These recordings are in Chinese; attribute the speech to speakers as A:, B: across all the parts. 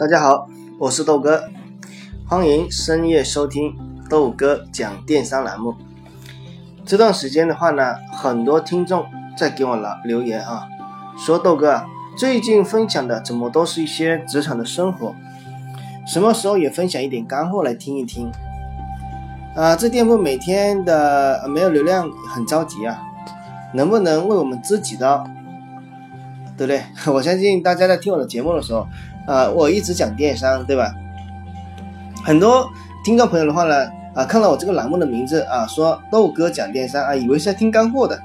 A: 大家好，我是豆哥，欢迎深夜收听豆哥讲电商栏目。这段时间的话呢，很多听众在给我了留言啊，说豆哥最近分享的怎么都是一些职场的生活，什么时候也分享一点干货来听一听？啊，这店铺每天的没有流量，很着急啊，能不能为我们自己的？对不对？我相信大家在听我的节目的时候，啊，我一直讲电商，对吧？很多听众朋友的话呢，啊，看到我这个栏目的名字啊，说豆哥讲电商啊，以为是在听干货的，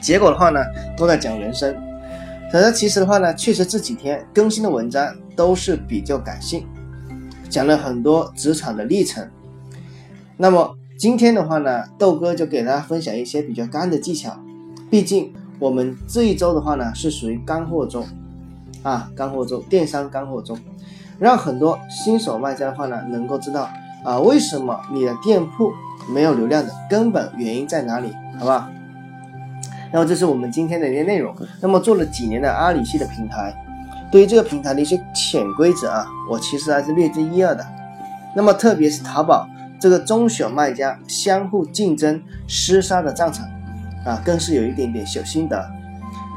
A: 结果的话呢，都在讲人生。可是其实的话呢，确实这几天更新的文章都是比较感性，讲了很多职场的历程。那么今天的话呢，豆哥就给大家分享一些比较干的技巧，毕竟。我们这一周的话呢，是属于干货周，啊，干货中，电商干货中，让很多新手卖家的话呢，能够知道啊，为什么你的店铺没有流量的根本原因在哪里，好吧？那么这是我们今天的一些内容。那么做了几年的阿里系的平台，对于这个平台的一些潜规则啊，我其实还是略知一二的。那么特别是淘宝这个中小卖家相互竞争厮杀的战场。啊，更是有一点点小心得。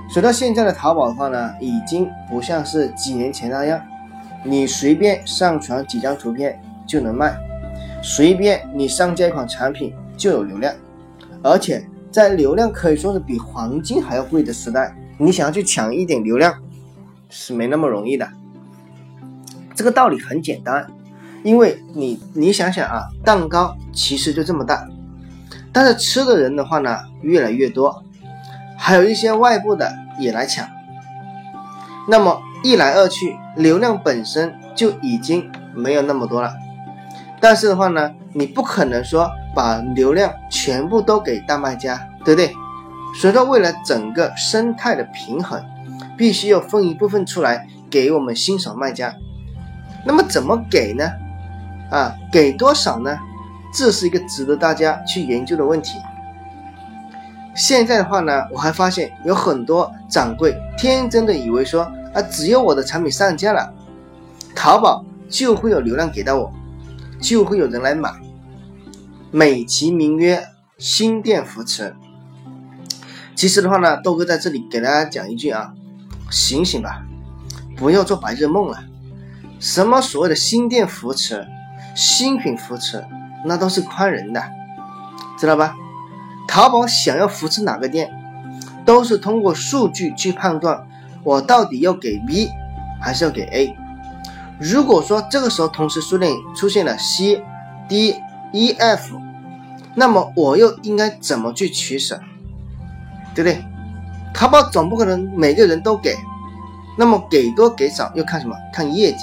A: 随到现在的淘宝的话呢，已经不像是几年前那样，你随便上传几张图片就能卖，随便你上架一款产品就有流量，而且在流量可以说是比黄金还要贵的时代，你想要去抢一点流量是没那么容易的。这个道理很简单，因为你你想想啊，蛋糕其实就这么大。但是吃的人的话呢，越来越多，还有一些外部的也来抢，那么一来二去，流量本身就已经没有那么多了。但是的话呢，你不可能说把流量全部都给大卖家，对不对？所以说，为了整个生态的平衡，必须要分一部分出来给我们新手卖家。那么怎么给呢？啊，给多少呢？这是一个值得大家去研究的问题。现在的话呢，我还发现有很多掌柜天真的以为说啊，只有我的产品上架了，淘宝就会有流量给到我，就会有人来买，美其名曰新店扶持。其实的话呢，豆哥在这里给大家讲一句啊，醒醒吧，不要做白日梦了。什么所谓的新店扶持、新品扶持？那都是宽人的，知道吧？淘宝想要扶持哪个店，都是通过数据去判断，我到底要给 B 还是要给 A。如果说这个时候同时出现出现了 C、D、E、F，那么我又应该怎么去取舍？对不对？淘宝总不可能每个人都给，那么给多给少又看什么？看业绩。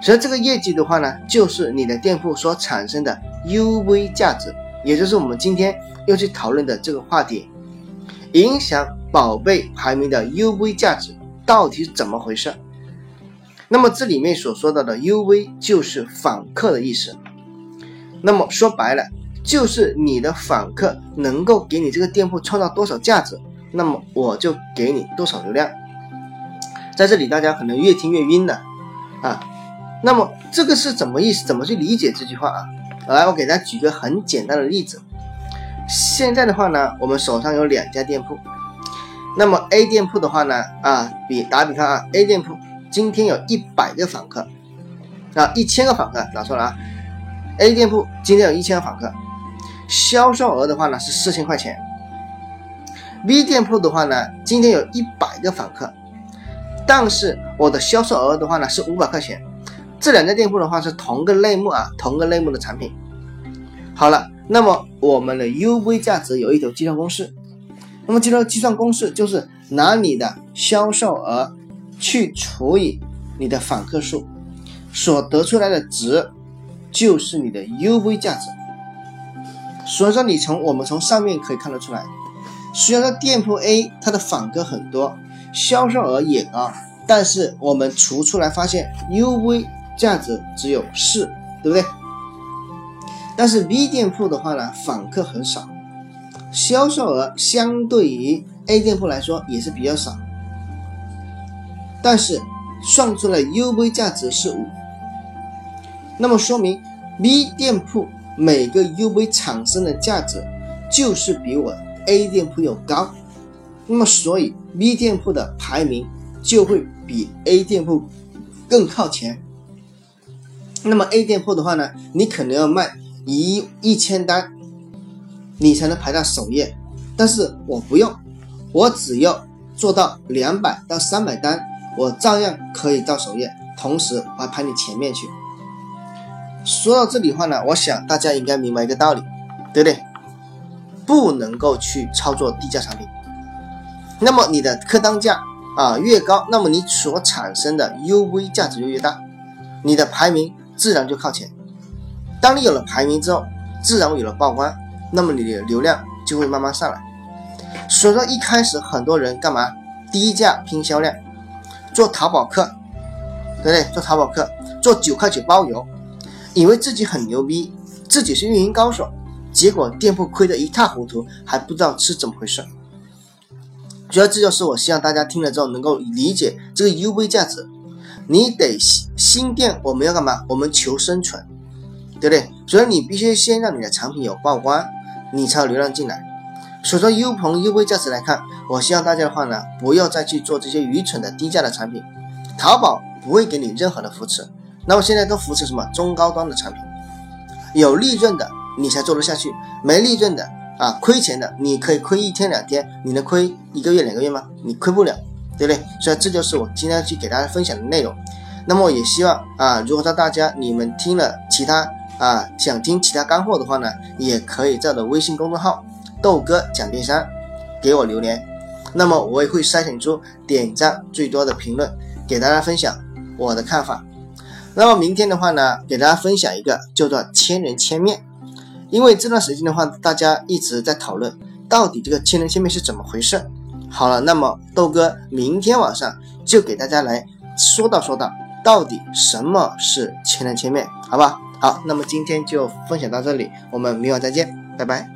A: 所以这个业绩的话呢，就是你的店铺所产生的 UV 价值，也就是我们今天又去讨论的这个话题，影响宝贝排名的 UV 价值到底是怎么回事？那么这里面所说到的 UV 就是访客的意思，那么说白了就是你的访客能够给你这个店铺创造多少价值，那么我就给你多少流量。在这里大家可能越听越晕了啊。那么这个是怎么意思？怎么去理解这句话啊？来，我给大家举个很简单的例子。现在的话呢，我们手上有两家店铺。那么 A 店铺的话呢，啊，比打比方啊，A 店铺今天有一百个访客，啊，一千个访客，打错了啊。A 店铺今天有一千个访客，销售额的话呢是四千块钱。B 店铺的话呢，今天有一百个访客，但是我的销售额的话呢是五百块钱。这两家店铺的话是同个类目啊，同个类目的产品。好了，那么我们的 UV 价值有一条计算公式。那么这条计算公式就是拿你的销售额去除以你的访客数，所得出来的值就是你的 UV 价值。所以说，你从我们从上面可以看得出来，虽然说店铺 A 它的访客很多，销售额也高，但是我们除出来发现 UV。价值只有四，对不对？但是 B 店铺的话呢，访客很少，销售额相对于 A 店铺来说也是比较少，但是算出来 UV 价值是五，那么说明 B 店铺每个 UV 产生的价值就是比我 A 店铺要高，那么所以 B 店铺的排名就会比 A 店铺更靠前。那么 A 店铺的话呢，你可能要卖一一千单，你才能排到首页，但是我不用，我只要做到两百到三百单，我照样可以到首页，同时我还排你前面去。说到这里话呢，我想大家应该明白一个道理，对不对？不能够去操作低价产品，那么你的客单价啊越高，那么你所产生的 UV 价值就越大，你的排名。自然就靠前。当你有了排名之后，自然有了曝光，那么你的流量就会慢慢上来。所以说一开始很多人干嘛？低价拼销量，做淘宝客，对不对？做淘宝客，做九块九包邮，以为自己很牛逼，自己是运营高手，结果店铺亏得一塌糊涂，还不知道是怎么回事。主要这就是我希望大家听了之后能够理解这个 UV 价值。你得新新店，我们要干嘛？我们求生存，对不对？所以你必须先让你的产品有曝光，你才有流量进来。所以说，U 朋优惠价值来看，我希望大家的话呢，不要再去做这些愚蠢的低价的产品。淘宝不会给你任何的扶持，那么现在都扶持什么中高端的产品？有利润的你才做得下去，没利润的啊，亏钱的你可以亏一天两天，你能亏一个月两个月吗？你亏不了。对不对？所以这就是我今天去给大家分享的内容。那么也希望啊，如果说大家你们听了其他啊想听其他干货的话呢，也可以在我的微信公众号豆哥讲电商给我留言。那么我也会筛选出点赞最多的评论，给大家分享我的看法。那么明天的话呢，给大家分享一个叫做千人千面。因为这段时间的话，大家一直在讨论到底这个千人千面是怎么回事。好了，那么豆哥明天晚上就给大家来说道说道，到底什么是千人千面，好吧？好，那么今天就分享到这里，我们明晚再见，拜拜。